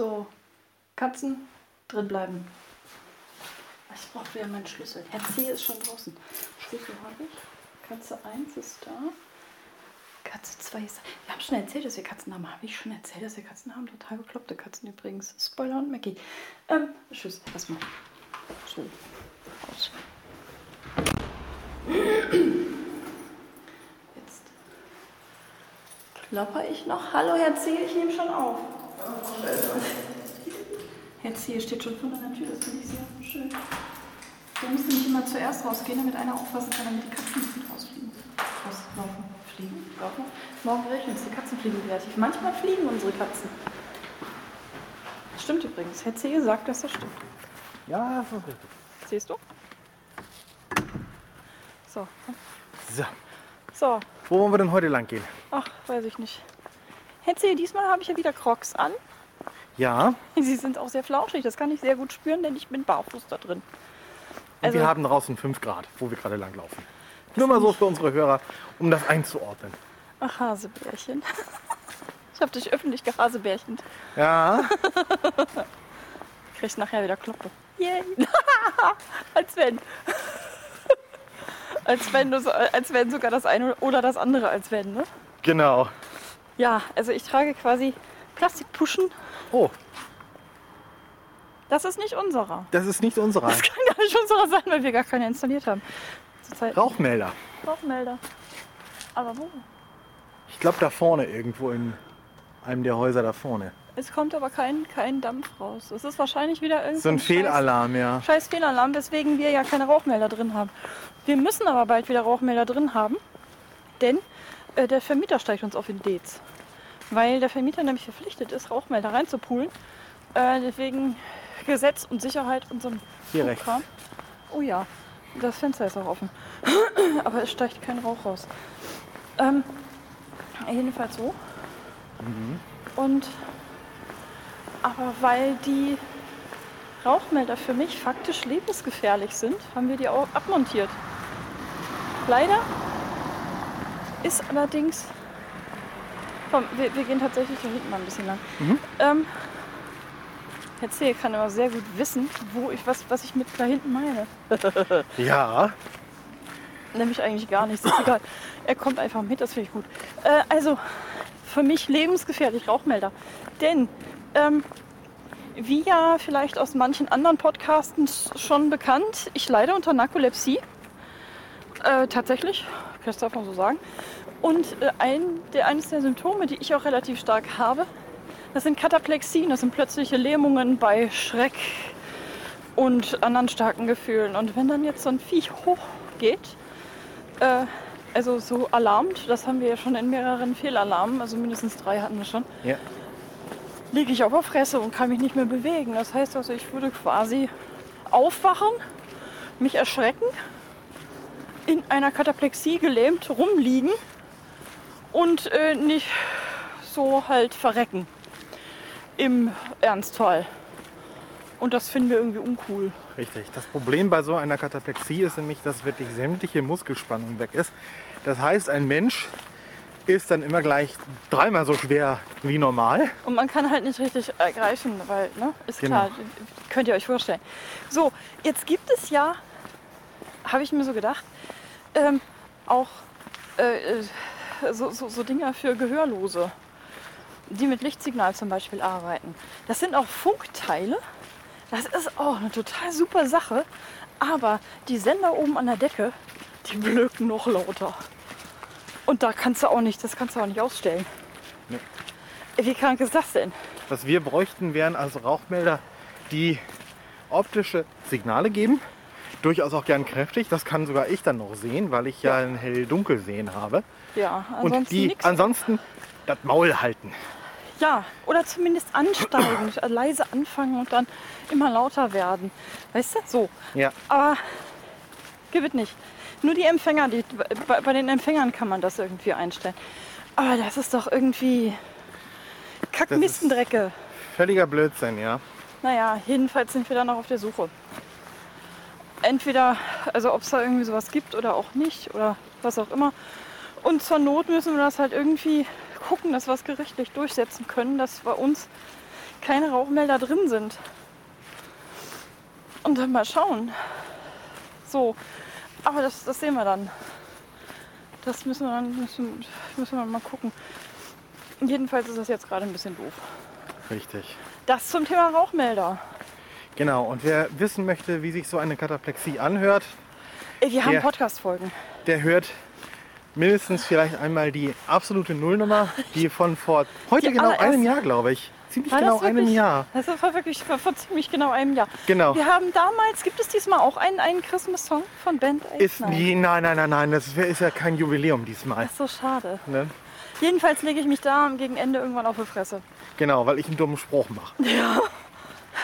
So, Katzen drin bleiben. Ich brauche wieder meinen Schlüssel. Herr C ist schon draußen. Schlüssel habe ich. Katze 1 ist da. Katze 2 ist da. Wir haben schon erzählt, dass wir Katzen haben. Habe ich schon erzählt, dass wir Katzen haben? Total bekloppte Katzen übrigens. Spoiler und Mackie. Ähm, tschüss. Erstmal. So. Raus. Jetzt klopper ich noch. Hallo, Herr C., ich nehme schon auf. Herr C. steht schon vor der Tür, das finde ich sehr schön. Der müsste nicht immer zuerst rausgehen, damit einer aufpassen kann, damit die Katzen nicht rausfliegen. Rauslaufen. Fliegen? Laufen? Morgen regnet es, die Katzen fliegen kreativ. Manchmal fliegen unsere Katzen. Das stimmt übrigens. Herr C. sagt, dass das stimmt. Ja, das ist richtig. Siehst du? So. So, So. wo wollen wir denn heute lang gehen? Ach, weiß ich nicht. Herr C., diesmal habe ich ja wieder Crocs an. Ja, Sie sind auch sehr flauschig. Das kann ich sehr gut spüren, denn ich bin barfuß da drin. und Also- wir haben draußen 5 Grad, wo wir gerade lang laufen. Nur mal so für unsere Hörer, um das einzuordnen. Ach, Hasebärchen. Ich habe dich öffentlich gehasebärchen. Ja, Kriegst nachher wieder Kloppe. Yay. als wenn. als wenn du so, als wenn sogar das eine oder das andere als wenn, ne? genau. Ja, also ich trage quasi Plastikpuschen. Oh, Das ist nicht unserer. das ist nicht unserer. Das kann gar nicht unserer sein, weil wir gar keine installiert haben. Rauchmelder. Rauchmelder. Aber wo? Ich glaube da vorne irgendwo in einem der Häuser da vorne. Es kommt aber kein, kein Dampf raus. Es ist wahrscheinlich wieder irgendein So ein Fehlalarm, ja. Scheiß Fehlalarm, weswegen wir ja keine Rauchmelder drin haben. Wir müssen aber bald wieder Rauchmelder drin haben, denn äh, der Vermieter steigt uns auf den Dez. Weil der Vermieter nämlich verpflichtet ist, Rauchmelder reinzupulen. Äh, deswegen Gesetz und Sicherheit und so ein Hier rechts. Oh ja, das Fenster ist auch offen. aber es steigt kein Rauch raus. Ähm, jedenfalls so. Und aber weil die Rauchmelder für mich faktisch lebensgefährlich sind, haben wir die auch abmontiert. Leider ist allerdings. Komm, wir, wir gehen tatsächlich da hinten mal ein bisschen lang. Ähm, Herr Zehe kann aber sehr gut wissen, wo ich, was, was ich mit da hinten meine. Ja, Nämlich eigentlich gar nichts. Ist egal. Er kommt einfach mit, das finde ich gut. Äh, also, für mich lebensgefährlich Rauchmelder. Denn, ähm, wie ja vielleicht aus manchen anderen Podcasten schon bekannt, ich leide unter Narkolepsie. Äh, tatsächlich, das darf man so sagen. Und äh, ein, der, eines der Symptome, die ich auch relativ stark habe, das sind Kataplexien, das sind plötzliche Lähmungen bei Schreck und anderen starken Gefühlen. Und wenn dann jetzt so ein Viech hochgeht, äh, also so alarmt, das haben wir ja schon in mehreren Fehlalarmen, also mindestens drei hatten wir schon, ja. liege ich auf der Fresse und kann mich nicht mehr bewegen. Das heißt also, ich würde quasi aufwachen, mich erschrecken, in einer Kataplexie gelähmt rumliegen und äh, nicht so halt verrecken. Im Ernstfall. Und das finden wir irgendwie uncool. Richtig. Das Problem bei so einer Kataplexie ist nämlich, dass wirklich sämtliche Muskelspannung weg ist. Das heißt, ein Mensch ist dann immer gleich dreimal so schwer wie normal. Und man kann halt nicht richtig ergreifen, weil, ne, ist Genau. klar, könnt ihr euch vorstellen. So, jetzt gibt es ja, habe ich mir so gedacht, ähm, auch äh, äh, so, so, so Dinger für Gehörlose, die mit Lichtsignal zum Beispiel arbeiten. Das sind auch Funkteile. Das ist auch eine total super Sache. Aber die Sender oben an der Decke, die blöken noch lauter. Und da kannst du auch nicht, das kannst du auch nicht ausstellen. Nee. Wie krank ist das denn? Was wir bräuchten, wären also Rauchmelder, die optische Signale geben. Durchaus auch gern kräftig. Das kann sogar ich dann noch sehen, weil ich ja ein hell-dunkel sehen habe. Ja, Und ansonsten die nix. ansonsten das Maul halten. Ja, oder zumindest ansteigen, leise anfangen und dann immer lauter werden. Weißt du? So. Ja, Aber gibt nicht. Nur die Empfänger, die, bei, bei den Empfängern kann man das irgendwie einstellen. Aber das ist doch irgendwie Kackmistendrecke. völliger Blödsinn, ja. Naja, jedenfalls sind wir dann noch auf der Suche. Entweder, also ob es da irgendwie sowas gibt oder auch nicht oder was auch immer. Und zur Not müssen wir das halt irgendwie gucken, dass wir es gerichtlich durchsetzen können, dass bei uns keine Rauchmelder drin sind. Und dann mal schauen. So, aber das, das sehen wir dann. Das müssen wir dann müssen, müssen wir mal gucken. Jedenfalls ist das jetzt gerade ein bisschen doof. Richtig. Das zum Thema Rauchmelder. Genau, und wer wissen möchte, wie sich so eine Kataplexie anhört, Ey, Wir haben Podcast-Folgen. der hört mindestens vielleicht einmal die absolute Nullnummer, die von vor heute Die genau einem Jahr, glaube ich. Ziemlich War genau das einem wirklich? Jahr. Das war wirklich vor, vor ziemlich genau einem Jahr. Genau. Wir haben damals, gibt es diesmal auch einen, einen Christmas-Song von Band Aid? Ist nein, nein, nein, nein, das ist ja kein Jubiläum diesmal. Das ist so schade. Ne? Jedenfalls lege ich mich da gegen Ende irgendwann auf die Fresse. Genau, weil ich einen dummen Spruch mache. Ja.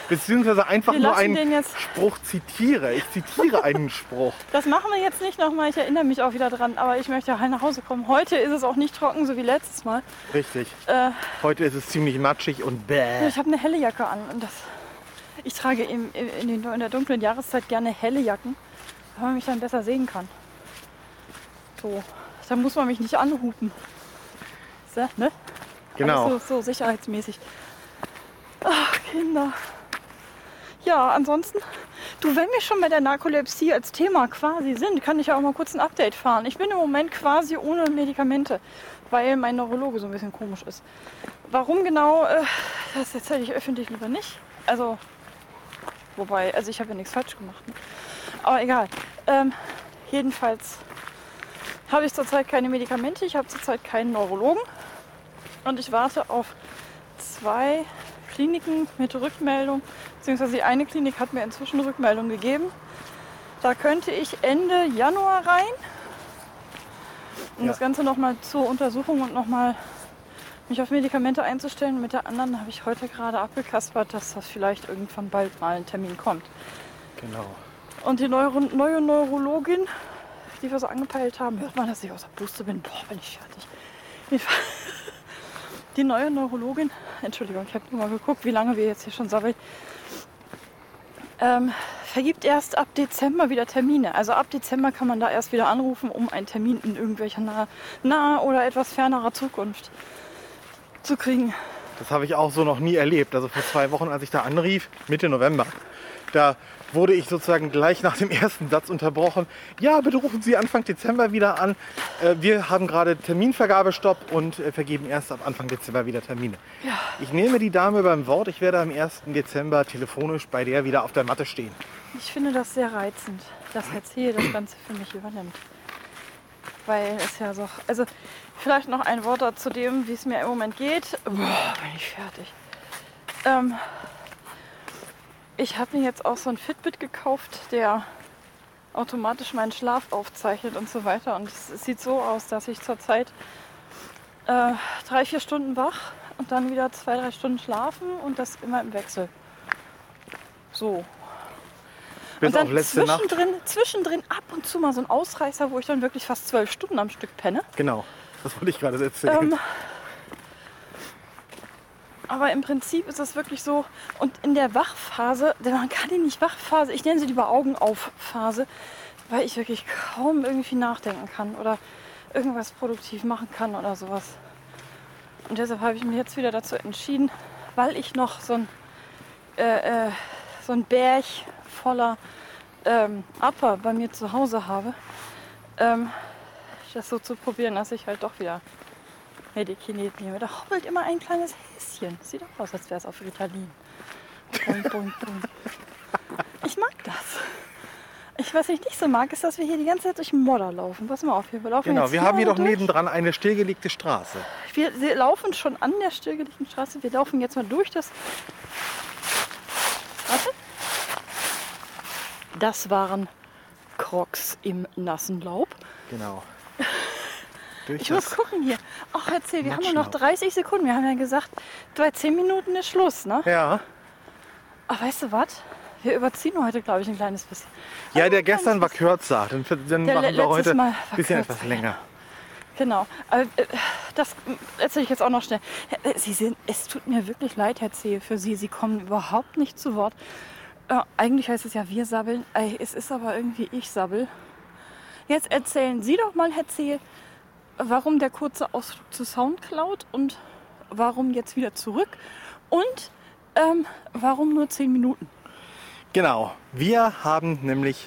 Beziehungsweise einfach Wir nur einen Spruch zitiere. Ich zitiere einen Spruch. Das machen wir jetzt nicht nochmal, ich erinnere mich auch wieder dran, aber ich möchte heil nach Hause kommen. Heute ist es auch nicht trocken, so wie letztes Mal. Richtig. Äh, Heute ist es ziemlich matschig und bäh. ich habe eine helle Jacke an und das, ich trage im, in, den, in der dunklen Jahreszeit gerne helle Jacken, weil man mich dann besser sehen kann. So, da muss man mich nicht anhupen. So, ne? Genau. So, so sicherheitsmäßig. Ach, Kinder. Ja, ansonsten, du, wenn wir schon bei der Narkolepsie als Thema quasi sind, kann ich ja auch mal kurz ein Update fahren. Ich bin im Moment quasi ohne Medikamente, weil mein Neurologe so ein bisschen komisch ist. Warum genau, äh, das erzähle ich öffentlich lieber nicht. Also, wobei, also ich habe ja nichts falsch gemacht. Ne? Aber egal. Ähm, jedenfalls habe ich zurzeit keine Medikamente, ich habe zurzeit keinen Neurologen. Und ich warte auf zwei Kliniken mit Rückmeldung. Beziehungsweise die eine Klinik hat mir inzwischen Rückmeldung gegeben. Da könnte ich Ende Januar rein. Um Ja. das Ganze nochmal zur Untersuchung und nochmal mich auf Medikamente einzustellen. Mit der anderen habe ich heute gerade abgekaspert, dass das vielleicht irgendwann bald mal ein Termin kommt. Genau. Und die Neuro neue Neurologin, die wir so angepeilt haben, hört man, dass ich aus der Puste bin. Boah, bin ich fertig. Die neue Neurologin, Entschuldigung, ich habe nur mal geguckt, wie lange wir jetzt hier schon sabbeln, ähm, vergibt erst ab Dezember wieder Termine. Also ab Dezember kann man da erst wieder anrufen, um einen Termin in irgendwelcher nahe, nahe oder etwas fernerer Zukunft zu kriegen. Das habe ich auch so noch nie erlebt. Also vor zwei Wochen, als ich da anrief, Mitte November, da wurde ich sozusagen gleich nach dem ersten Satz unterbrochen. Ja, bitte rufen Sie Anfang Dezember wieder an. Äh, Wir haben gerade Terminvergabestopp und äh, vergeben erst ab Anfang Dezember wieder Termine. Ich nehme die Dame beim Wort. Ich werde am 1. Dezember telefonisch bei der wieder auf der Matte stehen. Ich finde das sehr reizend, dass Herr Zehe das Ganze für mich übernimmt. Weil es ja so. Also, vielleicht noch ein Wort dazu dem, wie es mir im Moment geht. Boah, bin ich fertig. Ähm, ich habe mir jetzt auch so ein Fitbit gekauft, der automatisch meinen Schlaf aufzeichnet und so weiter. Und es, sieht so aus, dass ich zurzeit äh, drei, vier Stunden wach und dann wieder zwei, drei Stunden schlafen und das immer im Wechsel. So, Bis und dann auf letzte Nacht. zwischendrin, zwischendrin ab und zu mal so ein Ausreißer, wo ich dann wirklich fast zwölf Stunden am Stück penne. Genau, das wollte ich gerade erzählen. Ähm, aber im Prinzip ist es wirklich so, und in der Wachphase, denn man kann die nicht Wachphase, ich nenne sie lieber Augen auf Phase, weil ich wirklich kaum irgendwie nachdenken kann oder irgendwas produktiv machen kann oder sowas. Und deshalb habe ich mich jetzt wieder dazu entschieden, weil ich noch so ein, äh, äh, so ein Berg voller ähm, Upper bei mir zu Hause habe, ähm, das so zu probieren, dass ich halt doch wieder Medikinet nehme. Da hoppelt immer ein kleines Häschen. Sieht auch aus, als wäre es auf Ritalin. Boing, boing, boing. Ich mag das. Ich, was ich nicht so mag, ist, dass wir hier die ganze Zeit durch Modder laufen. Pass mal auf, wir laufen Genau, jetzt wir haben hier doch durch. nebendran eine stillgelegte Straße. Wir, wir laufen schon an der stillgelegten Straße. Wir laufen jetzt mal durch das. Warte. Das waren Crocs im nassen Laub. Genau. Durch Ich muss gucken hier. Ach, erzähl, wir haben nur noch Matschlaub. 30 Sekunden. Wir haben ja gesagt, bei 10 Minuten ist Schluss, ne? Ja. Ach, weißt du was? Wir überziehen heute, glaube ich, ein kleines bisschen. Ja, der Ein gestern war kürzer. Dann, dann Der machen wir heute ein bisschen etwas länger. Genau. Aber, äh, das erzähle ich jetzt auch noch schnell. Äh, Sie sind, es tut mir wirklich leid, Herr Zehe, für Sie. Sie kommen überhaupt nicht zu Wort. Äh, eigentlich heißt es ja, wir sabbeln. Äh, es ist aber irgendwie ich sabbel. Jetzt erzählen Sie doch mal, Herr Zehe, warum der kurze Ausflug zu Soundcloud und warum jetzt wieder zurück. Und Ähm, warum nur 10 Minuten? Genau, wir haben nämlich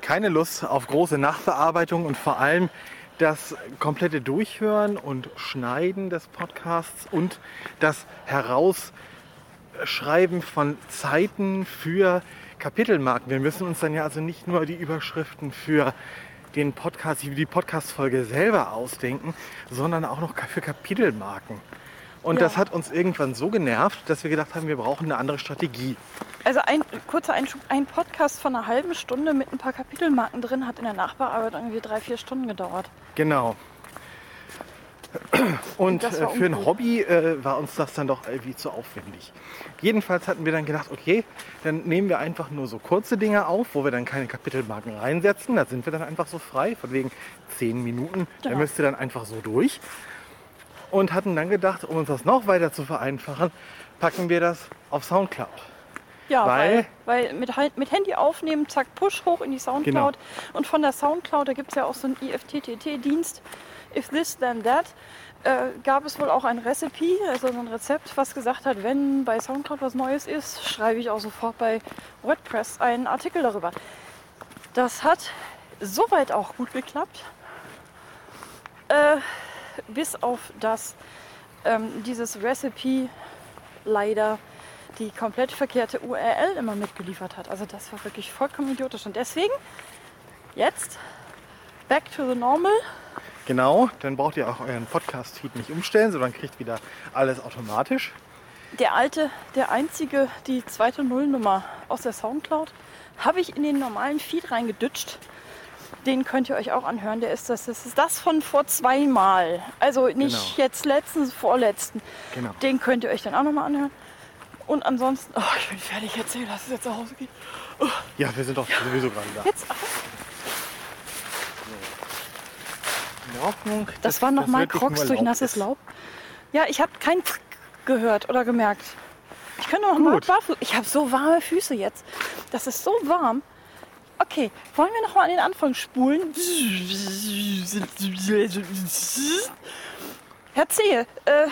keine Lust auf große Nachbearbeitung und vor allem das komplette Durchhören und Schneiden des Podcasts und das Herausschreiben von Zeiten für Kapitelmarken. Wir müssen uns dann ja also nicht nur die Überschriften für den Podcast, die Podcast-Folge selber ausdenken, sondern auch noch für Kapitelmarken. Und Ja. das hat uns irgendwann so genervt, dass wir gedacht haben, wir brauchen eine andere Strategie. Also ein kurzer Einschub, ein Podcast von einer halben Stunde mit ein paar Kapitelmarken drin hat in der Nachbearbeitung irgendwie drei, vier Stunden gedauert. Genau. Und äh, für ein. Hobby äh, war uns das dann doch irgendwie zu aufwendig. Jedenfalls hatten wir dann gedacht, okay, dann nehmen wir einfach nur so kurze Dinge auf, wo wir dann keine Kapitelmarken reinsetzen. Da sind wir dann einfach so frei, von wegen zehn Minuten. Da Genau. müsst ihr dann einfach so durch. Und hatten dann gedacht, um uns das noch weiter zu vereinfachen, packen wir das auf Soundcloud. Ja, Weil- weil, weil mit, mit Handy aufnehmen, zack, Push hoch in die Soundcloud. Genau. Und von der Soundcloud, da gibt es ja auch so einen IFTTT-Dienst, If This Then That, äh, gab es wohl auch ein Rezept, also so ein Rezept, was gesagt hat, wenn bei Soundcloud was Neues ist, schreibe ich auch sofort bei WordPress einen Artikel darüber. Das hat soweit auch gut geklappt. Äh, bis auf das ähm, dieses Recipe leider die komplett verkehrte URL immer mitgeliefert hat. Also das war wirklich vollkommen idiotisch. Und deswegen jetzt back to the normal. Genau, dann braucht ihr auch euren Podcast-Feed nicht umstellen, sondern kriegt wieder alles automatisch. Der alte, der einzige, die zweite Nullnummer aus der Soundcloud, habe ich in den normalen Feed reingedütscht. Den könnt ihr euch auch anhören. Der ist das, das ist das von vor zweimal. Also nicht Genau. jetzt letztens, vorletzten. Genau. Den könnt ihr euch dann auch nochmal anhören. Und ansonsten, oh, ich bin fertig erzählt, dass es jetzt nach Hause geht. Ja, wir sind doch sowieso gerade da. Jetzt, ach, In Ordnung. Das, waren nochmal Crocs durch nasses ist. Laub. Ja, ich habe kein Pfff gehört oder gemerkt. Ich könnte noch mal barfuß. Ich habe so warme Füße jetzt. Das ist so warm. Okay, wollen wir noch mal an den Anfang spulen? Herr Zehe, äh,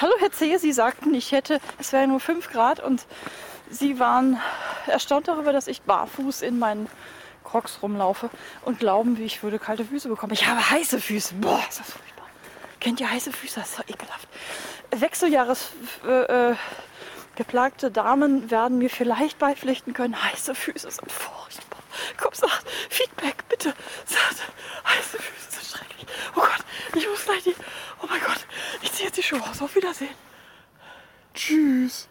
hallo Herr Zehe, Sie sagten, ich hätte, es wäre nur 5 Grad und Sie waren erstaunt darüber, dass ich barfuß in meinen Crocs rumlaufe und glauben, wie ich würde kalte Füße bekommen. Ich habe heiße Füße. Boah, ist das furchtbar. Kennt ihr heiße Füße? Das ist so ekelhaft. Wechseljahres äh, äh, geplagte Damen werden mir vielleicht beipflichten können. Heiße Füße sind furchtbar. Komm, sagt Feedback, bitte. Sagt, heiße Füße sind schrecklich. Oh Gott, ich muss gleich die. Oh mein Gott, ich ziehe jetzt die Schuhe aus. Auf Wiedersehen. Tschüss.